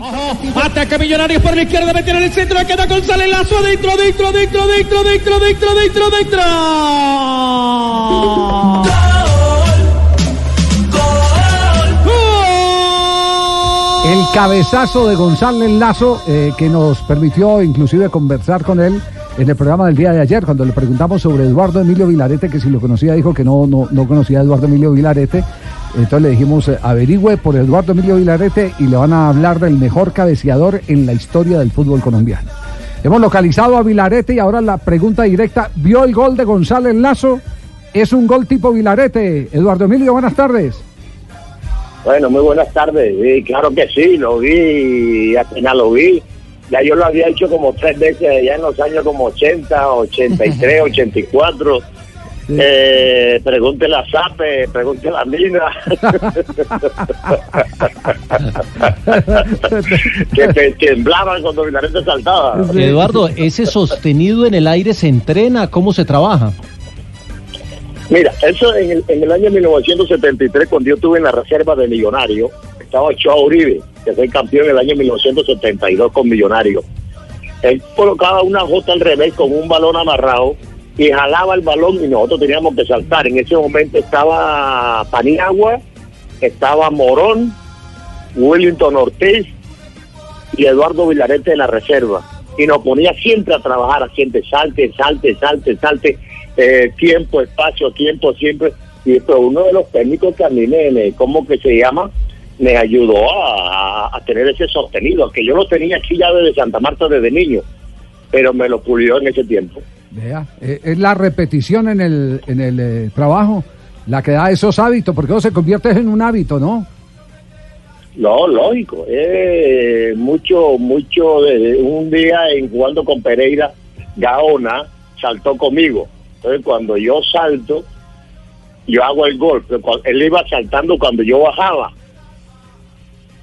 Ataca Millonarios por la izquierda, meten en el centro, queda González Lazo adentro, adentro, adentro, adentro, adentro, adentro, adentro, adentro. El cabezazo de González Lazo eh, que nos permitió inclusive conversar con él en el programa del día de ayer, cuando le preguntamos sobre Eduardo Emilio Vilarete, que si lo conocía, dijo que no, no, no conocía a Eduardo Emilio Vilarete. Entonces le dijimos, eh, averigüe por Eduardo Emilio Vilarete y le van a hablar del mejor cabeceador en la historia del fútbol colombiano. Hemos localizado a Vilarete y ahora la pregunta directa, ¿vio el gol de González Lazo? ¿Es un gol tipo Vilarete? Eduardo Emilio, buenas tardes. Bueno, muy buenas tardes. Sí, claro que sí, lo vi, apenas lo vi. Ya yo lo había hecho como tres veces, ya en los años como 80, 83, 84. Eh, pregúntele a Zape, pregúntele a Mina. que, que temblaban cuando Vilarete saltaba. Eduardo, ¿ese sostenido en el aire se entrena? ¿Cómo se trabaja? Mira, eso en el, en el año 1973, cuando yo estuve en la reserva de Millonario, estaba Chua Uribe, que fue campeón en el año 1972 con Millonario. Él colocaba una jota al revés con un balón amarrado y jalaba el balón y nosotros teníamos que saltar. En ese momento estaba Paniagua, estaba Morón, Wellington Ortiz y Eduardo Vilarete en la reserva. Y nos ponía siempre a trabajar, siempre salte, salte, salte, salte, eh, tiempo, espacio, tiempo, siempre. Y uno de los técnicos que a mí me, me ¿cómo que se llama? Me ayudó a, a tener ese sostenido, que yo lo tenía aquí ya desde Santa Marta desde niño, pero me lo pulió en ese tiempo. Vea, eh, es la repetición en el, en el eh, trabajo la que da esos hábitos, porque eso se convierte en un hábito, ¿no? No, lógico. Eh, mucho, mucho un día en jugando con Pereira, Gaona saltó conmigo. Entonces cuando yo salto, yo hago el gol, él iba saltando cuando yo bajaba.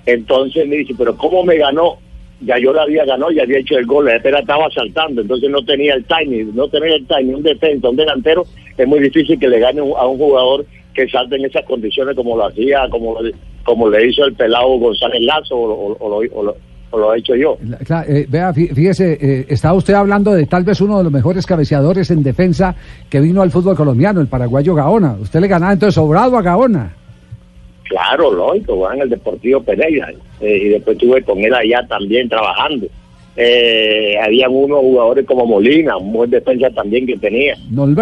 Entonces me dice, pero ¿cómo me ganó? Ya yo la había ganado, ya había hecho el gol, la espera estaba saltando, entonces no tenía el timing, no tenía el timing, un defensa, un delantero, es muy difícil que le gane a un jugador que salte en esas condiciones como lo hacía, como, como le hizo el pelado González Lazo o, lo, lo- he hecho yo. La- cla- eh, vea, fí- fíjese, eh, está usted hablando de tal vez uno de los mejores cabeceadores en defensa que vino al fútbol colombiano, el paraguayo Gaona. Usted le ganaba entonces sobrado a Gaona. Claro, lógico, va en el Deportivo Pereira. eh, y después estuve con él allá también trabajando. Eh, habían unos jugadores como Molina, un buen defensa también que tenía.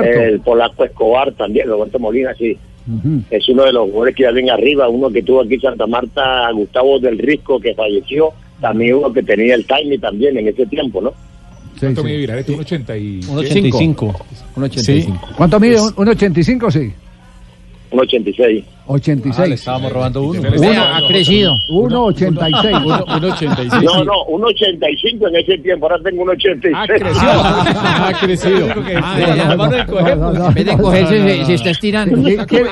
El Polaco Escobar también, Roberto Molina, sí. Es uno de los jugadores que ya ven arriba, uno que tuvo aquí en Santa Marta, Gustavo del Risco, que falleció. También uno que tenía el timing también en ese tiempo, ¿no? Sí, ¿Cuánto sí. mide? Un 80 y... Un 85. Un 85. ¿Cuánto mide? ¿Un, un 85? Sí. Un 86. 86. Ah, le estábamos robando uno. Uno- Uno- ha crecido. 1,86. Un 86. No, no, un 85 en ese tiempo, ahora tengo un 86. Ha crecido. Ha crecido. En vez de cogerse, se, está estirando. ¿Quién- quién-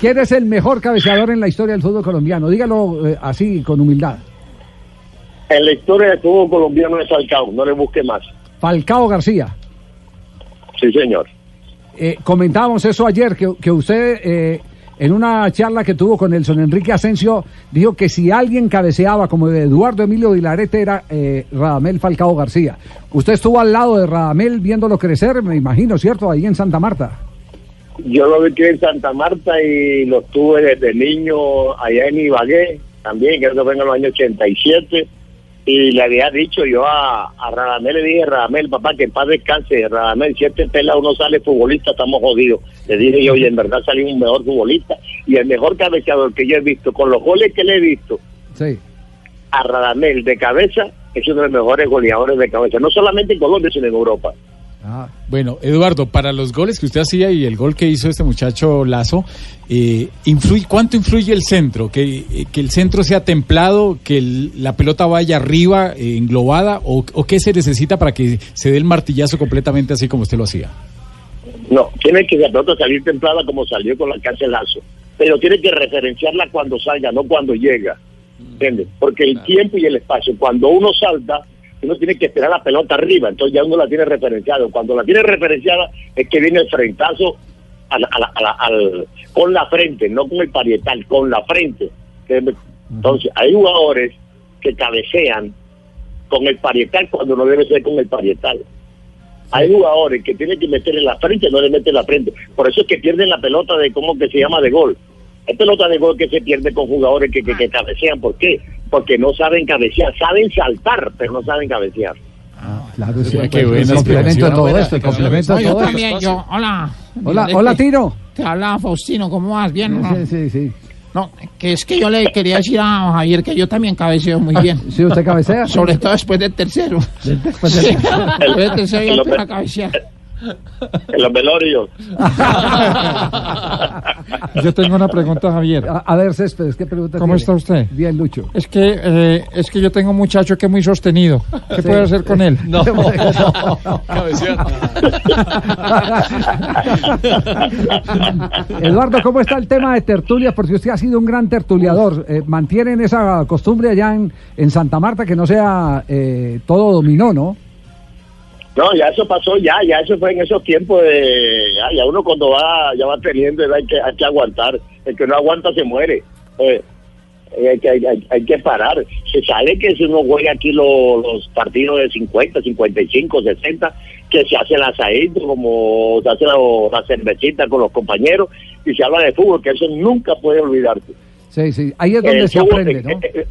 ¿Quién es el mejor cabeceador en la historia del fútbol colombiano? Dígalo eh, así, con humildad. En la historia del fútbol colombiano es Falcao, no le busque más. Falcao García. Sí, señor. Eh, comentábamos eso ayer, que, que usted eh, en una charla que tuvo con Nelson Enrique Asensio dijo que si alguien cabeceaba como Eduardo Emilio Vilarete era eh, Radamel Falcao García. Usted estuvo al lado de Radamel viéndolo crecer, me imagino, ¿cierto? Ahí en Santa Marta. Yo lo vi en Santa Marta y lo tuve desde niño allá en Ibagué, también, creo que fue en los años 87. Y le había dicho yo a, a Radamel, le dije, Radamel, papá, que en paz descanse, Radamel, si este pelado no sale futbolista, estamos jodidos. Le dije yo, y en verdad salió un mejor futbolista y el mejor cabeceador que yo he visto, con los goles que le he visto, Sí. a Radamel de cabeza, es uno de los mejores goleadores de cabeza, no solamente en Colombia, sino en Europa. Ah, Bueno, Eduardo, para los goles que usted hacía y el gol que hizo este muchacho Lazo, eh, influye, ¿cuánto influye el centro? ¿Que, eh, que el centro sea templado, que el- la pelota vaya arriba, eh, englobada, o, o qué se necesita para que se dé el martillazo completamente así como usted lo hacía? No, tiene que la pelota salir templada como salió con la cárcel Lazo, pero tiene que referenciarla cuando salga, no cuando llega. ¿Entiendes? Porque el tiempo y el espacio, cuando uno salta, uno tiene que esperar la pelota arriba, entonces ya uno la tiene referenciada. Cuando la tiene referenciada es que viene el frentazo a la- a la- a la- al- con la frente, no con el parietal, con la frente. Entonces, hay jugadores que cabecean con el parietal cuando no debe ser con el parietal. Hay jugadores que tienen que meter en la frente, no le meten la frente. Por eso es que pierden la pelota de cómo que se llama de gol. Es pelota de gol que se pierde con jugadores que, que, que cabecean. ¿Por qué? Porque no saben cabecear. Saben saltar, pero no saben cabecear. Claro, sí, Qué pues, buena el complemento todo esto, complemento yo todo esto. también, yo, hola. Hola, hola Tino. Te hablaba Faustino, ¿cómo vas? ¿Bien? no? Sí, sí, sí. No, que es que yo le quería decir a Javier que yo también cabeceo muy bien. Sí, usted cabecea. Sobre todo después del tercero. Después Sí, de- después del tercero yo empiezo a cabecear. En los velorios. Yo tengo una pregunta, Javier. A, a ver, Céspedes, ¿qué pregunta ¿Cómo tiene? está usted? Bien, Lucho. Es que eh, es que yo tengo un muchacho que es muy sostenido. ¿Qué puedo hacer con él? No. Eduardo, ¿cómo está el tema de tertulias? Porque usted ha sido un gran tertuliador. Eh, ¿Mantienen esa costumbre allá en, en Santa Marta que no sea eh, todo dominó, no? No, ya eso pasó, ya, ya eso fue en esos tiempos de, ya, ya uno cuando va, ya va teniendo hay que, hay que aguantar, el que no aguanta se muere, Eh, hay, que, hay, hay- hay que parar, se sabe que si uno juega aquí lo- los partidos de 50, 55, 60, que se hace el asadito, como se hace la, la cervecita con los compañeros, y se habla de fútbol, que eso nunca puede olvidarse. Sí, sí. Ahí es donde El se fútbol, aprende, ¿no? eh, eh,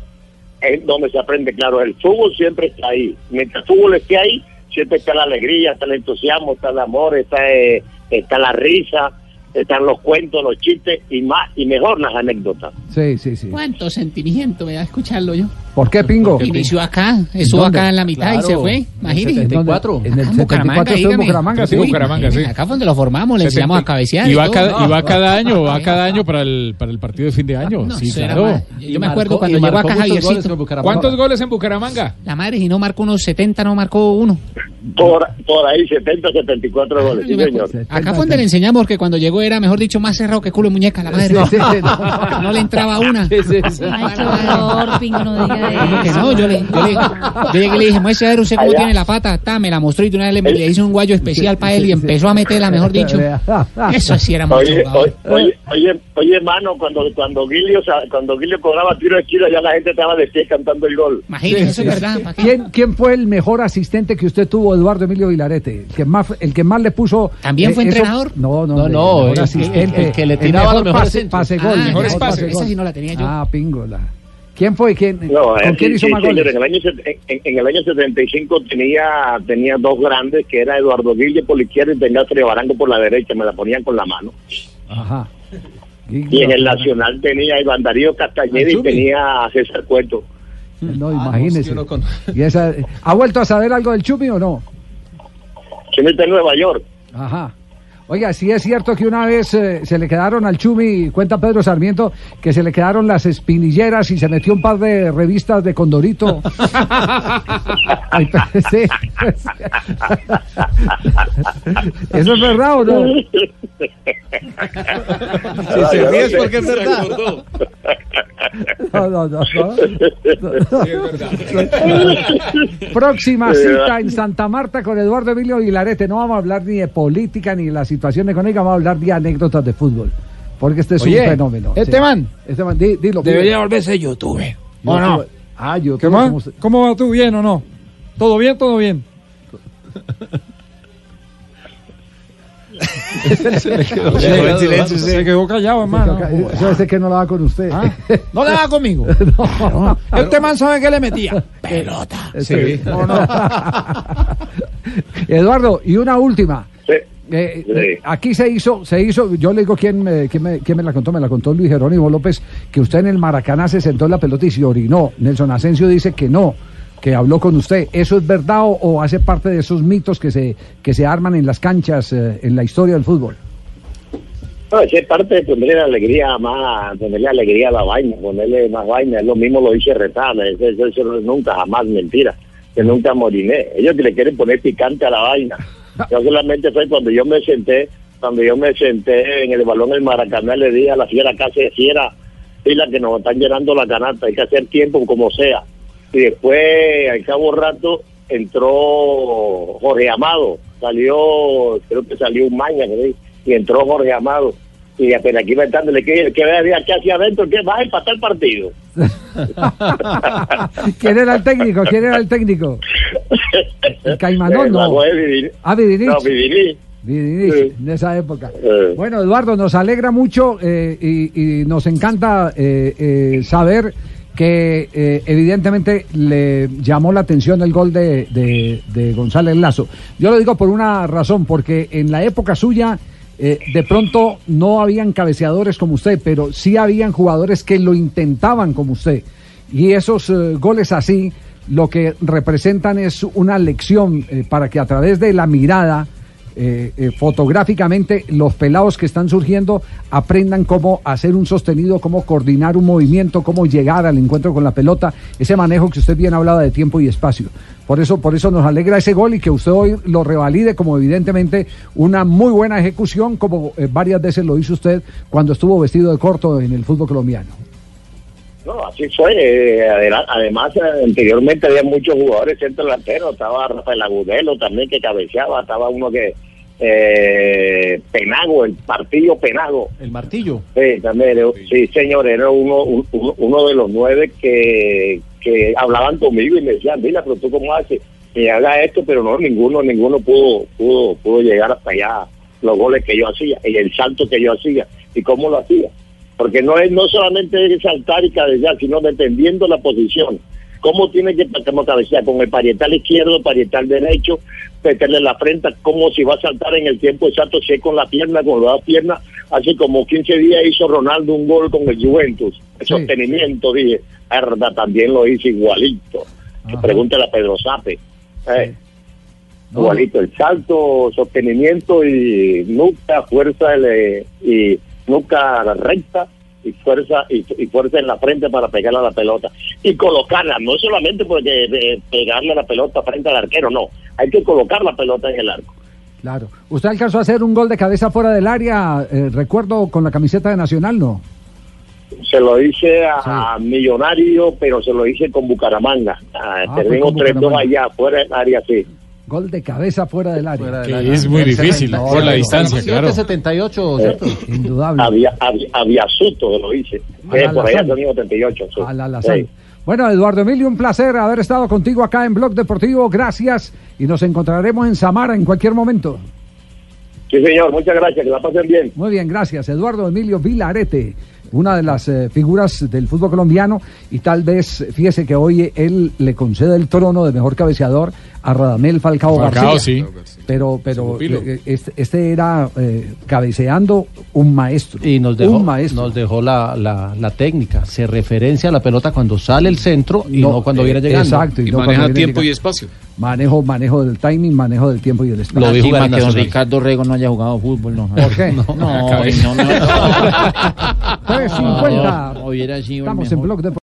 Es donde se aprende, claro. El fútbol siempre está ahí. Mientras el fútbol esté ahí, siempre está la alegría, está el entusiasmo, está el amor, está, eh, está la risa, están los cuentos, los chistes y más y mejor las anécdotas. Sí, sí, sí. ¿Cuánto sentimiento me da escucharlo yo? ¿Por qué, Pingo? Inició acá, estuvo acá en la mitad y Claro. se fue. Imagínese. ¿En dónde? 74. En el Acá en 74 estuvo en. Bucaramanga, Sí. Bucaramanga, sí. Acá fue donde lo formamos, le enseñamos a cabecear. Y va, todo. cada, y va cada año, va cada año para el, para el partido de fin de año. No, sí, claro. Yo, Y me marcó- acuerdo y cuando llegó acá Javiercito. ¿Cuántos goles en Bucaramanga? La madre, si no marcó unos 70, no marcó uno. Por, por ahí 70, 74 goles, sí, señor. Acá fue donde le enseñamos porque cuando llegó era, mejor dicho, más cerrado que culo de muñeca, la madre. No. No le entraba una. Ay, qué valor, Pingo, no diga ¿Cómo que eso. no? Yo, le, yo, le, yo llegué y le dije, muestre a ver usted cómo Allá. tiene la pata. Ta, me la mostró y de una vez le, le hice un guayo especial para él y sí, empezó a meterla, mejor dicho. Eso sí era mucho Oye, jugador. oye, oye, oye, oye, hermano, cuando, cuando Guilio, sa- cuando Guilio cobraba tiro de esquina, ya la gente estaba de pie cantando el gol. Imagínese, eso es verdad. ¿Quién, ¿Quién fue el mejor asistente que usted tuvo, Eduardo Emilio Vilarete? El que más, el que más le puso. eh, ¿También fue entrenador? No, no, No, el no, mejor el asistente. el que le el tiraba mejor los mejores pase, Ah, gol. mejor sí- pase esa sí no la tenía yo. Ah, pingola. ¿Quién fue? ¿Quién, No, ¿Con eh, quién hizo sí, más goles? En el, año, en, en el año 75 tenía, tenía dos grandes, que era Eduardo Guille por la izquierda y tenía Sergio Barango por la derecha, me la ponían con la mano. Ajá. Y en el Nacional tenía a Iván Darío Castañeda y tenía a César Cueto. No, Ah, imagínese. con- Y esa- ¿Ha vuelto a saber algo del Chumi o no? Chumi está en Nueva York. Ajá. Oiga, sí es cierto que una vez eh, se le quedaron al Chumi, cuenta Pedro Sarmiento, que se le quedaron las espinilleras y se metió un par de revistas de Condorito. Ay, pero sí. ¿Eso es verdad o no? Si se ríe es porque es verdad. No, no, no, no. Próxima cita en Santa Marta con Eduardo Emilio Vilarete. No vamos a hablar ni de política ni de la situación económica, vamos a hablar de anécdotas de fútbol. Porque este es Oye, un fenómeno. este man. Este man, di- dilo. Debería volverse youtuber. ¿O Yo- no? Ah, yo ¿Qué más? ¿Cómo va tú? ¿Bien o no? ¿Todo bien? ¿Todo bien? Se, quedó silencio, se quedó callado, hermano. Eso es que no lo va con usted. Ah, ¿No le va conmigo? No. Este man sabe que le metía. Pelota. Sí. ¿O no? Eduardo, y una última. Sí. Eh, eh, aquí se hizo, se hizo, yo le digo quién me, quién, me, quién me la contó, me la contó Luis Jerónimo López, que usted en el Maracaná se sentó en la pelota y se orinó. Nelson Asensio dice que no, que habló con usted. ¿Eso es verdad o, o hace parte de esos mitos que se, que se arman en las canchas, eh, en la historia del fútbol? No, es parte de ponerle alegría más, ponerle alegría a la vaina, ponerle más vaina. Es lo mismo lo dice Retana, eso, eso, eso no es nunca, jamás mentira, que nunca moriné. Ellos que le quieren poner picante a la vaina. Yo solamente fue cuando yo me senté, cuando yo me senté en el balón del Maracaná, le dije a la fiera casi fiera, fila que nos están llenando la canasta, hay que hacer tiempo como sea. Y después, al cabo rato, entró Jorge Amado, salió, creo que salió un maña, creo, y entró Jorge Amado. Y apenas aquí inventándole que, que vea que hacia adentro, que va a empatar el partido. ¿Quién era el técnico? ¿Quién era el técnico? El Caimanón, no. Ah, Vidinich. No, Vidini. Vidinich, Sí. en esa época. Bueno, Eduardo, nos alegra mucho eh, y, y nos encanta eh, eh, saber que eh, evidentemente le llamó la atención el gol de, de- González Lazo. Yo lo digo por una razón, porque en la época suya eh, de pronto no habían cabeceadores como usted, pero sí habían jugadores que lo intentaban como usted. Y esos eh, goles así lo que representan es una lección para que a través de la mirada eh, eh, fotográficamente los pelados que están surgiendo aprendan cómo hacer un sostenido, cómo coordinar un movimiento, cómo llegar al encuentro con la pelota, ese manejo que usted bien hablaba de tiempo y espacio. Por eso, por eso nos alegra ese gol y que usted hoy lo revalide como evidentemente una muy buena ejecución, como eh, varias veces lo hizo usted cuando estuvo vestido de corto en el fútbol colombiano. No, así fue. eh, además, anteriormente había muchos jugadores centro delantero. Estaba Rafael Agudelo también que cabeceaba. Estaba uno que. Eh, Penago, el partido Penago. El martillo. Sí, también. Sí, señor, era uno, un- uno, de los nueve que, que hablaban conmigo y me decían, mira, pero tú cómo haces que haga esto, pero no, ninguno, ninguno pudo, pudo, pudo llegar hasta allá los goles que yo hacía y el salto que yo hacía y cómo lo hacía. Porque no es no solamente es saltar y cabecear, sino dependiendo la posición. ¿Cómo tiene que como cabecear? Con el parietal izquierdo, parietal derecho, meterle la frente, como si va a saltar en el tiempo exacto, si es con la pierna, con las dos piernas. Hace como 15 días hizo Ronaldo un gol con el Juventus. El Sí. sostenimiento, dije, verdad, también lo hice igualito. Que. Pregúntale a Pedro Sape. Eh, No, Igualito, el salto, sostenimiento y nuca, fuerza y nuca recta y fuerza y, y fuerza en la frente para pegarle a la pelota y colocarla, no solamente porque eh, pegarle a la pelota frente al arquero, no, hay que colocar la pelota en el arco. Claro. ¿Usted alcanzó a hacer un gol de cabeza fuera del área? eh, recuerdo con la camiseta de Nacional, ¿no? Se lo hice a, a Millonario, pero se lo hice con Bucaramanga. Ah, Ah, Tenemos con 3-2 Bucaramanga. allá, fuera del área, sí. Gol de cabeza fuera del área. Que es muy difícil No, por la no, distancia, claro. 78, ¿cierto? Indudable. Había, había, había Suto que lo hice. A Eh, la por allá Lazán. son 78. sí. Al alazán. Sí. Bueno, Eduardo Emilio, un placer haber estado contigo acá en Blog Deportivo. Gracias y nos encontraremos en Samara en cualquier momento. Sí, señor, muchas gracias, que la pasen bien. Muy bien, gracias. Eduardo Emilio Vilarete, una de las eh, figuras del fútbol colombiano y tal vez, fíjese que hoy él le concede el trono de mejor cabeceador a Radamel Falcao, Falcao, García. sí. Pero, pero eh, este, este era eh, cabeceando un maestro. Y nos dejó, un maestro. nos dejó la, la, la técnica. Se referencia a la pelota cuando sale el centro y no, No, cuando eh, viene llegando. Exacto. Y no maneja tiempo y espacio. Manejo, manejo del timing, manejo del tiempo y del espacio. Lo dijo que don. Ricardo Rego no haya jugado fútbol, no. ¿Por qué? No, no, no, no, 350. no, hubiera sido el Estamos en. Blog Deportivo.